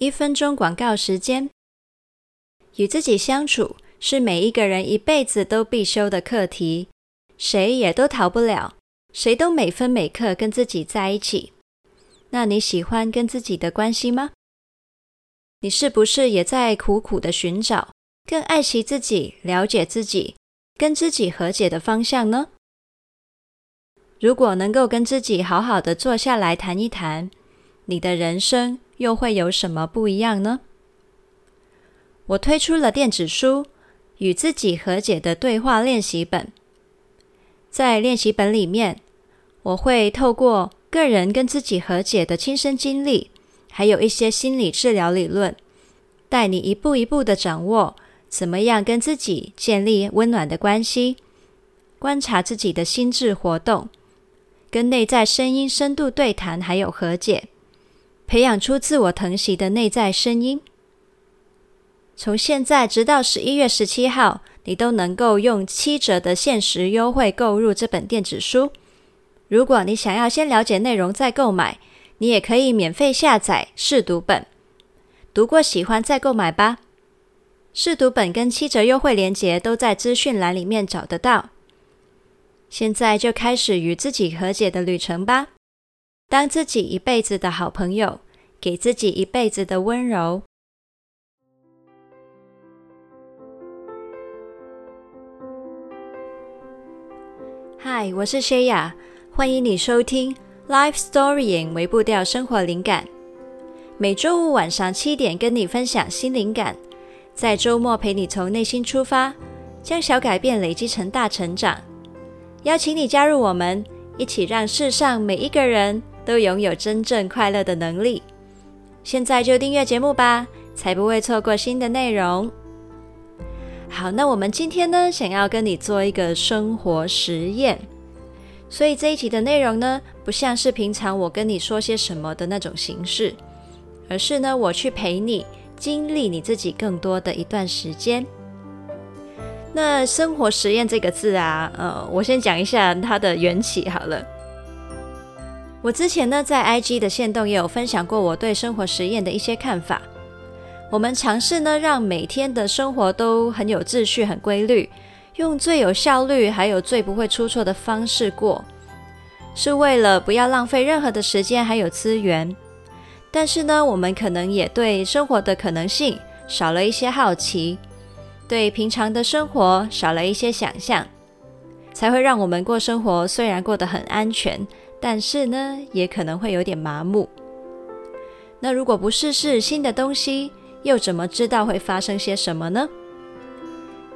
一分钟广告时间。与自己相处是每一个人一辈子都必修的课题，谁也都逃不了，谁都每分每刻跟自己在一起。那你喜欢跟自己的关系吗？你是不是也在苦苦的寻找更爱惜自己、了解自己、跟自己和解的方向呢？如果能够跟自己好好的坐下来谈一谈，你的人生又会有什么不一样呢？我推出了电子书《与自己和解的对话练习本》。在练习本里面，我会透过个人跟自己和解的亲身经历，还有一些心理治疗理论，带你一步一步的掌握怎么样跟自己建立温暖的关系，观察自己的心智活动，跟内在声音深度对谈，还有和解，培养出自我疼惜的内在声音。从现在直到十一月十七号，你都能够用七折的限时优惠购入这本电子书。如果你想要先了解内容再购买，你也可以免费下载试读本，读过喜欢再购买吧。试读本跟七折优惠链接都在资讯栏里面找得到。现在就开始与自己和解的旅程吧，当自己一辈子的好朋友，给自己一辈子的温柔。嗨，我是谢雅，欢迎你收听 Life Storying 微步调生活灵感。每周五晚上七点跟你分享新灵感，在周末陪你从内心出发，将小改变累积成大成长。邀请你加入我们，一起让世上每一个人都拥有真正快乐的能力。现在就订阅节目吧，才不会错过新的内容。好，那我们今天呢，想要跟你做一个生活实验，所以这一集的内容呢，不像是平常我跟你说些什么的那种形式，而是呢，我去陪你经历你自己更多的一段时间。那生活实验这个字啊，呃，我先讲一下它的缘起好了。我之前呢，在 IG 的线动也有分享过我对生活实验的一些看法。我们尝试呢，让每天的生活都很有秩序、很规律，用最有效率还有最不会出错的方式过，是为了不要浪费任何的时间还有资源。但是呢，我们可能也对生活的可能性少了一些好奇，对平常的生活少了一些想象，才会让我们过生活虽然过得很安全，但是呢，也可能会有点麻木。那如果不试试新的东西，又怎么知道会发生些什么呢？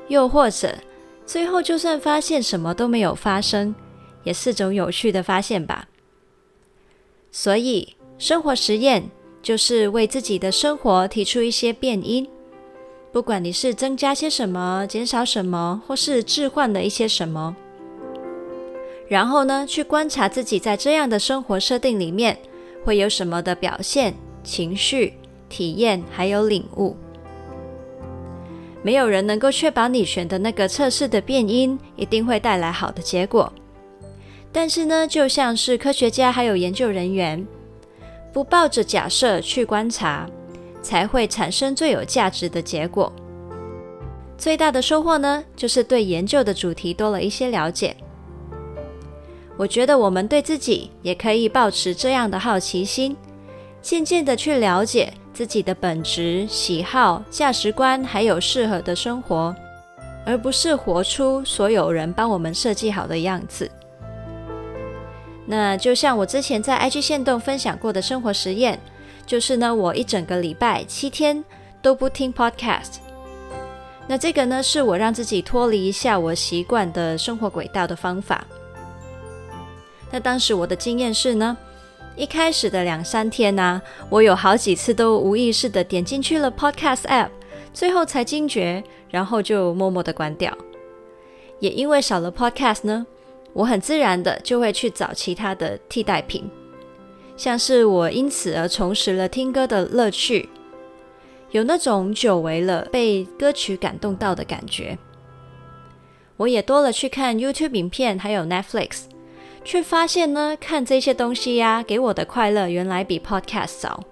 又或者，最后就算发现什么都没有发生，也是种有趣的发现吧。所以，生活实验就是为自己的生活提出一些变因，不管你是增加些什么、减少什么，或是置换了一些什么，然后呢，去观察自己在这样的生活设定里面会有什么的表现、情绪。体验还有领悟，没有人能够确保你选的那个测试的变音一定会带来好的结果。但是呢，就像是科学家还有研究人员，不抱着假设去观察，才会产生最有价值的结果。最大的收获呢，就是对研究的主题多了一些了解。我觉得我们对自己也可以保持这样的好奇心，渐渐的去了解。自己的本质、喜好、价值观，还有适合的生活，而不是活出所有人帮我们设计好的样子。那就像我之前在 IG 线动分享过的生活实验，就是呢，我一整个礼拜七天都不听 Podcast。那这个呢，是我让自己脱离一下我习惯的生活轨道的方法。那当时我的经验是呢。一开始的两三天呢、我有好几次都无意识的点进去了 Podcast App，最后才惊觉，然后就默默的关掉。也因为少了 Podcast 呢，我很自然的就会去找其他的替代品，像是我因此而重拾了听歌的乐趣，有那种久违了被歌曲感动到的感觉。我也多了去看 YouTube 影片，还有 Netflix。却发现呢，看这些东西呀、给我的快乐原来比 Podcast 少。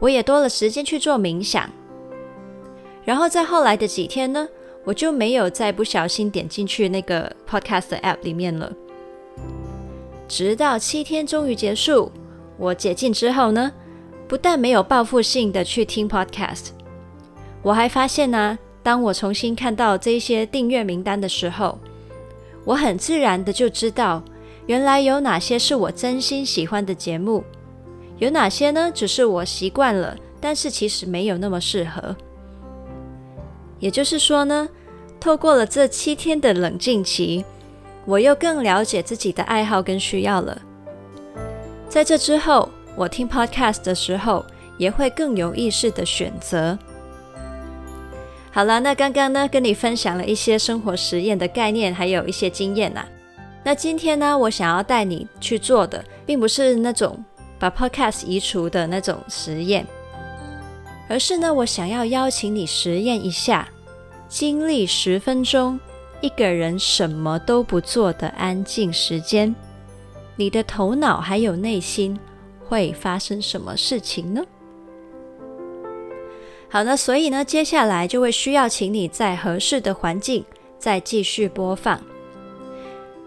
我也多了时间去做冥想。然后在后来的几天呢，我就没有再不小心点进去那个 podcast 的 app 里面了。直到七天终于结束，我解禁之后呢，不但没有报复性的去听 podcast，我还发现呢、当我重新看到这些订阅名单的时候，我很自然的就知道，原来有哪些是我真心喜欢的节目，有哪些呢，只是我习惯了，但是其实没有那么适合。也就是说呢，透过了这七天的冷静期，我又更了解自己的爱好跟需要了。在这之后，我听 podcast 的时候，也会更有意识的选择。好了，那刚刚呢，跟你分享了一些生活实验的概念，还有一些经验呐、啊。那今天呢，我想要带你去做的，并不是那种把 podcast 移除的那种实验。而是呢，我想要邀请你实验一下，经历十分钟一个人什么都不做的安静时间，你的头脑还有内心会发生什么事情呢？好，那所以呢，接下来就会需要请你在合适的环境再继续播放。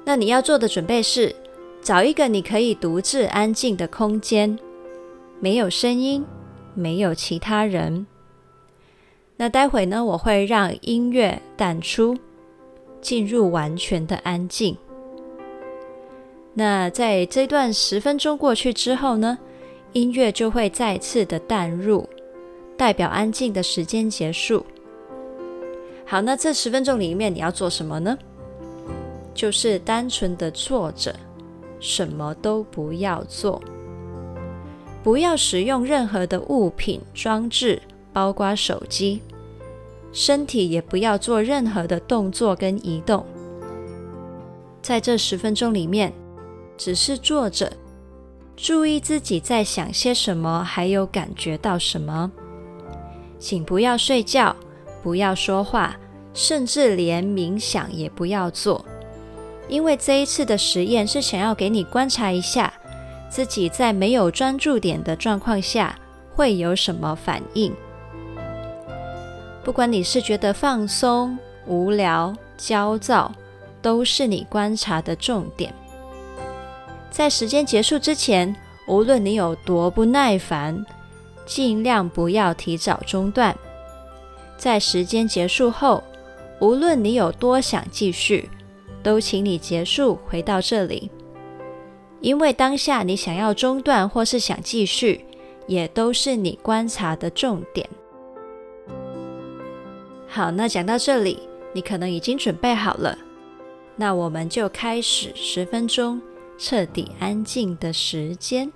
那你要做的准备是，找一个你可以独自安静的空间，没有声音。没有其他人。那待会呢，我会让音乐淡出，进入完全的安静。那在这段十分钟过去之后呢，音乐就会再次的淡入，代表安静的时间结束。好，那这十分钟里面你要做什么呢？就是单纯的坐着，什么都不要做。不要使用任何的物品装置，包括手机。身体也不要做任何的动作跟移动。在这十分钟里面，只是坐着，注意自己在想些什么，还有感觉到什么。请不要睡觉，不要说话，甚至连冥想也不要做，因为这一次的实验是想要给你观察一下。自己在没有专注点的状况下会有什么反应？不管你是觉得放松、无聊、焦躁，都是你观察的重点。在时间结束之前，无论你有多不耐烦，尽量不要提早中断。在时间结束后，无论你有多想继续，都请你结束，回到这里。因为当下你想要中断或是想继续，也都是你观察的重点。好，那讲到这里，你可能已经准备好了，那我们就开始十分钟彻底安静的时间。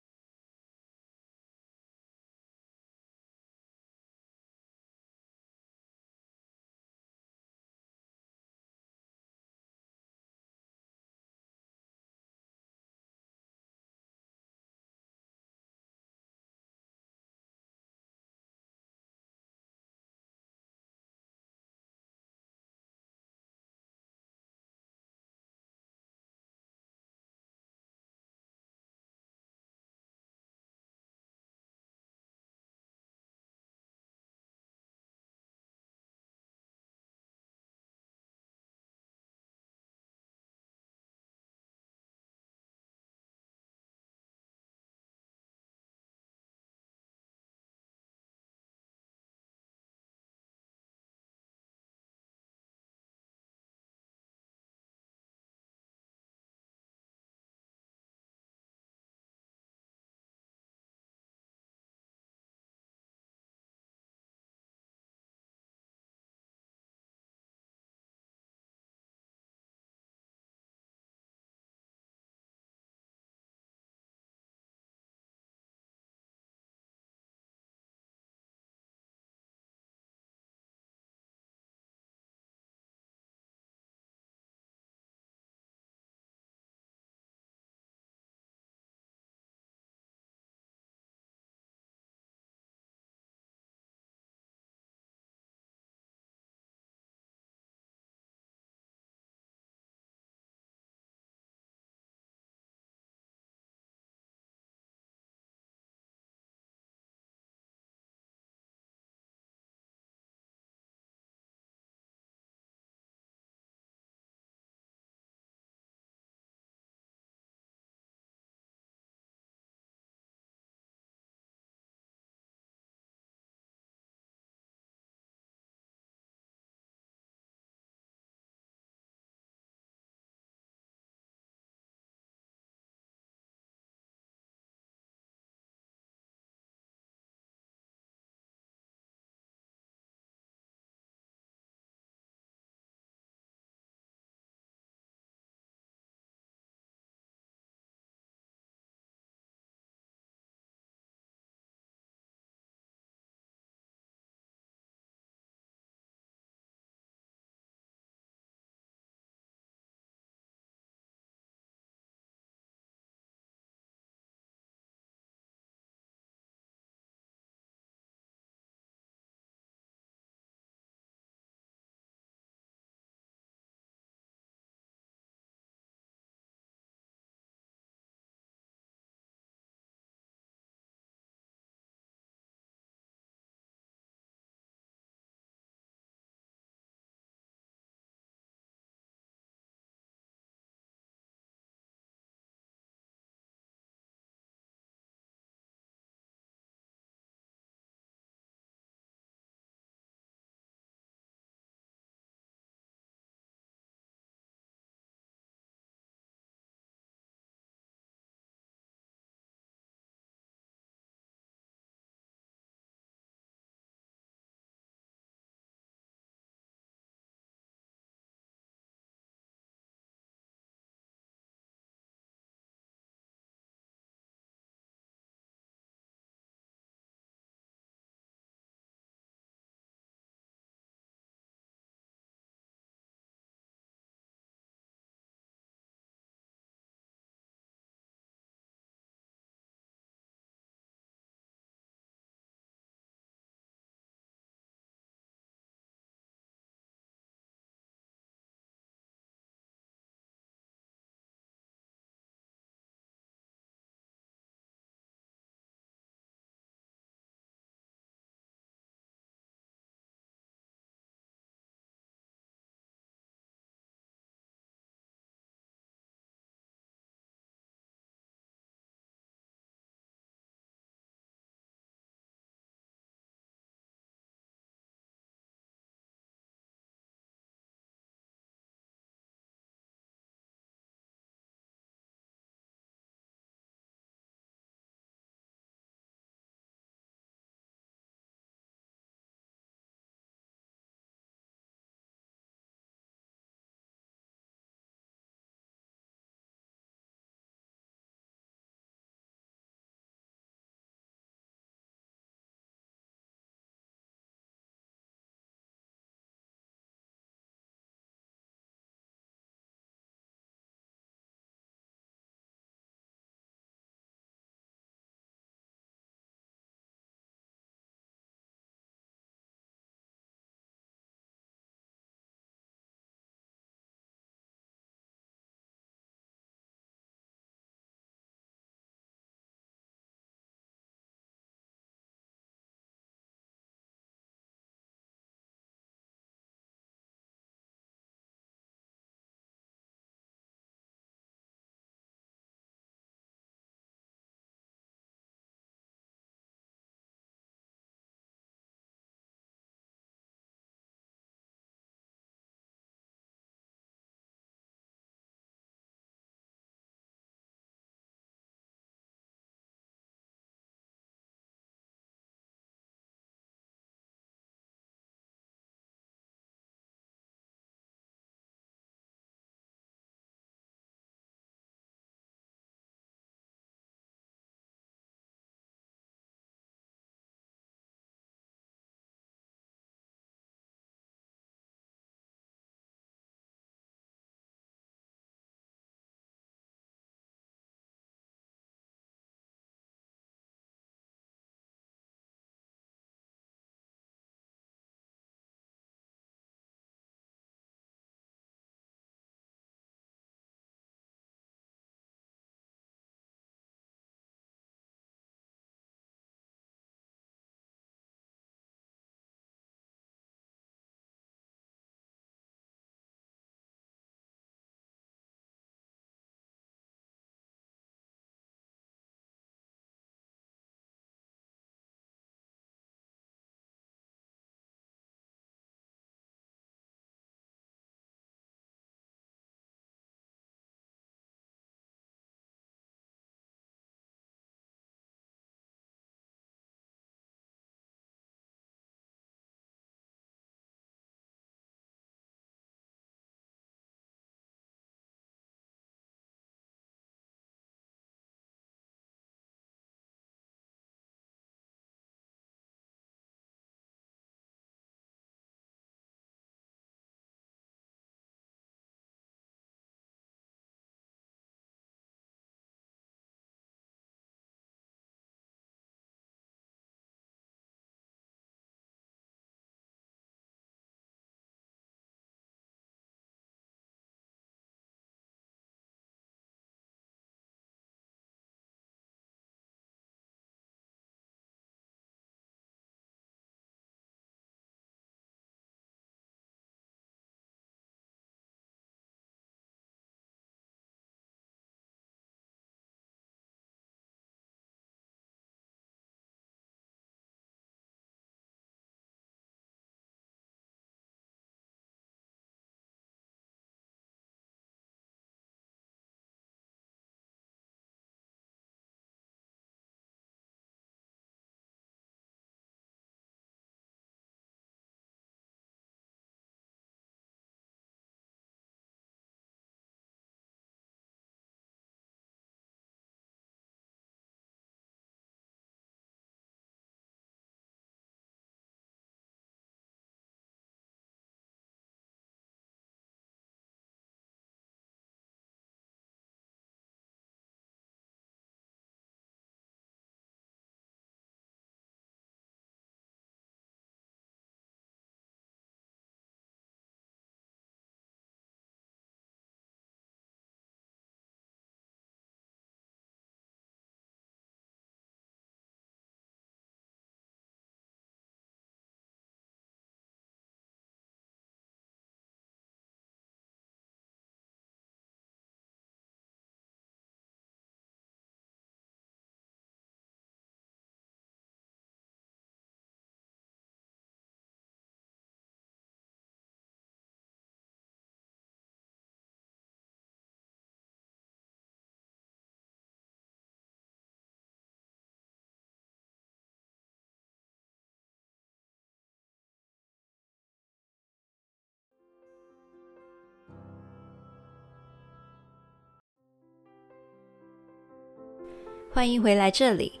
欢迎回来这里。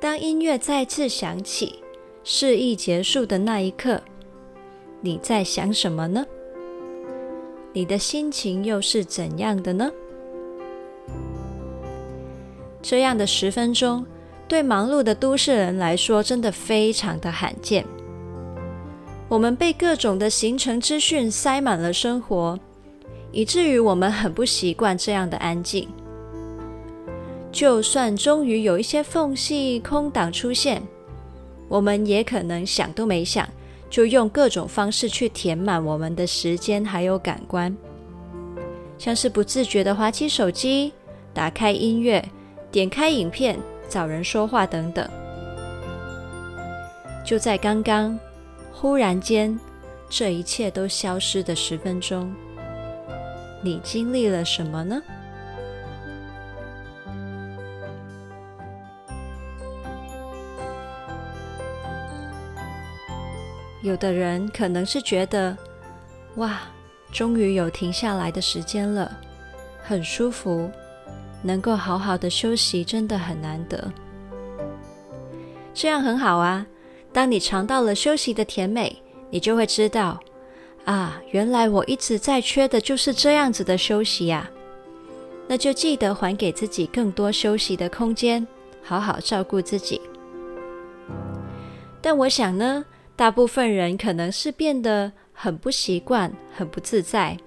当音乐再次响起，示意结束的那一刻，你在想什么呢？你的心情又是怎样的呢？这样的十分钟，对忙碌的都市人来说，真的非常的罕见。我们被各种的行程资讯塞满了生活，以至于我们很不习惯这样的安静。就算终于有一些缝隙、空档出现，我们也可能想都没想，就用各种方式去填满我们的时间还有感官，像是不自觉的滑起手机、打开音乐、点开影片、找人说话等等。就在刚刚。忽然间，这一切都消失的十分钟，你经历了什么呢？有的人可能是觉得，哇，终于有停下来的时间了，很舒服，能够好好的休息，真的很难得。这样很好啊。当你尝到了休息的甜美，你就会知道，啊，原来我一直在缺的就是这样子的休息呀。那就记得还给自己更多休息的空间，好好照顾自己。但我想呢，大部分人可能是变得很不习惯，很不自在，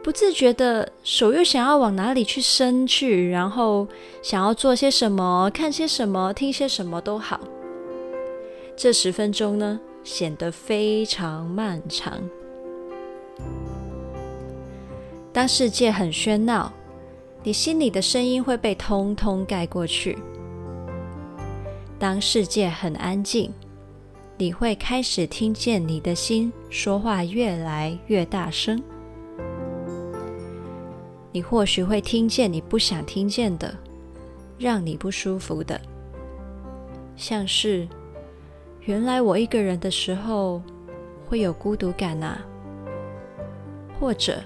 不自觉的手又想要往哪里去伸去，然后想要做些什么，看些什么，听些什么都好。这十分钟呢，显得非常漫长。当世界很喧闹，你心里的声音会被通通盖过去；当世界很安静，你会开始听见你的心说话越来越大声。你或许会听见你不想听见的，让你不舒服的，像是。原来我一个人的时候会有孤独感啊，或者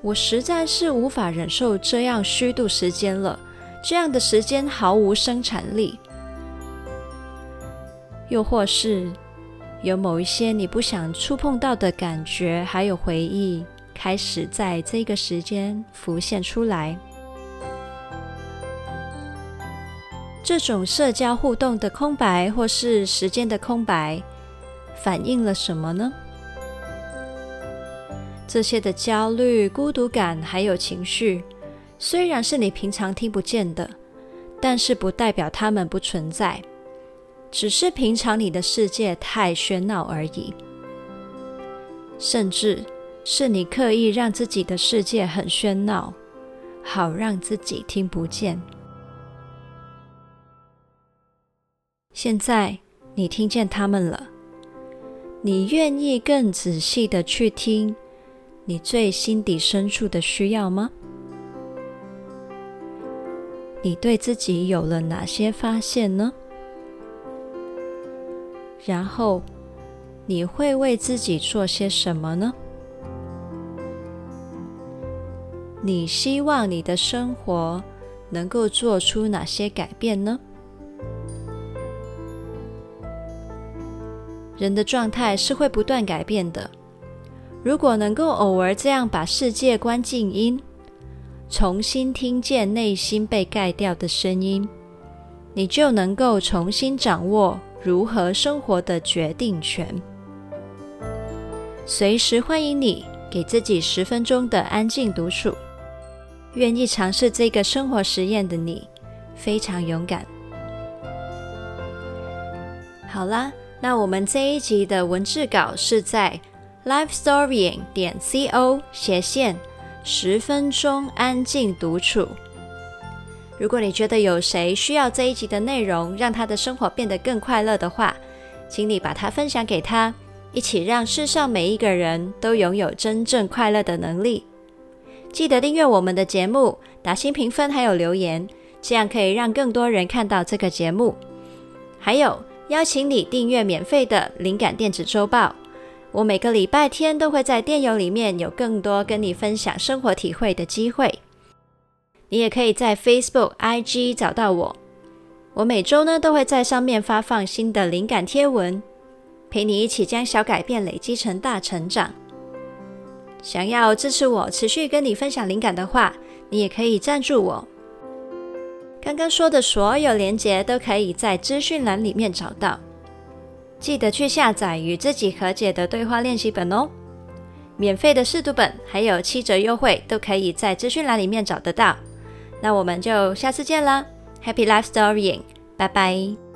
我实在是无法忍受这样虚度时间了，这样的时间毫无生产力。又或是有某一些你不想触碰到的感觉，还有回忆，开始在这个时间浮现出来。这种社交互动的空白，或是时间的空白，反映了什么呢？这些的焦虑、孤独感还有情绪，虽然是你平常听不见的，但是不代表它们不存在，只是平常你的世界太喧闹而已，甚至是你刻意让自己的世界很喧闹，好让自己听不见。现在你听见他们了，你愿意更仔细的去听你最心底深处的需要吗？你对自己有了哪些发现呢？然后你会为自己做些什么呢？你希望你的生活能够做出哪些改变呢？人的状态是会不断改变的。如果能够偶尔这样把世界关静音，重新听见内心被盖掉的声音，你就能够重新掌握如何生活的决定权。随时欢迎你给自己十分钟的安静独处。愿意尝试这个生活实验的你，非常勇敢。好啦。那我们这一集的文字稿是在 lifestorying 点 co 斜线十分钟安静独处。如果你觉得有谁需要这一集的内容，让他的生活变得更快乐的话，请你把它分享给他，一起让世上每一个人都拥有真正快乐的能力。记得订阅我们的节目，打新评分还有留言，这样可以让更多人看到这个节目。还有。邀请你订阅免费的灵感电子周报，我每个礼拜天都会在电邮里面有更多跟你分享生活体会的机会。你也可以在 Facebook、IG 找到我。我每周呢都会在上面发放新的灵感贴文，陪你一起将小改变累积成大成长。想要支持我持续跟你分享灵感的话，你也可以赞助我。刚刚说的所有连结都可以在资讯栏里面找到。记得去下载与自己和解的对话练习本哦。免费的试读本还有七折优惠，都可以在资讯栏里面找得到。那我们就下次见啦，Happy Life Storying，拜拜。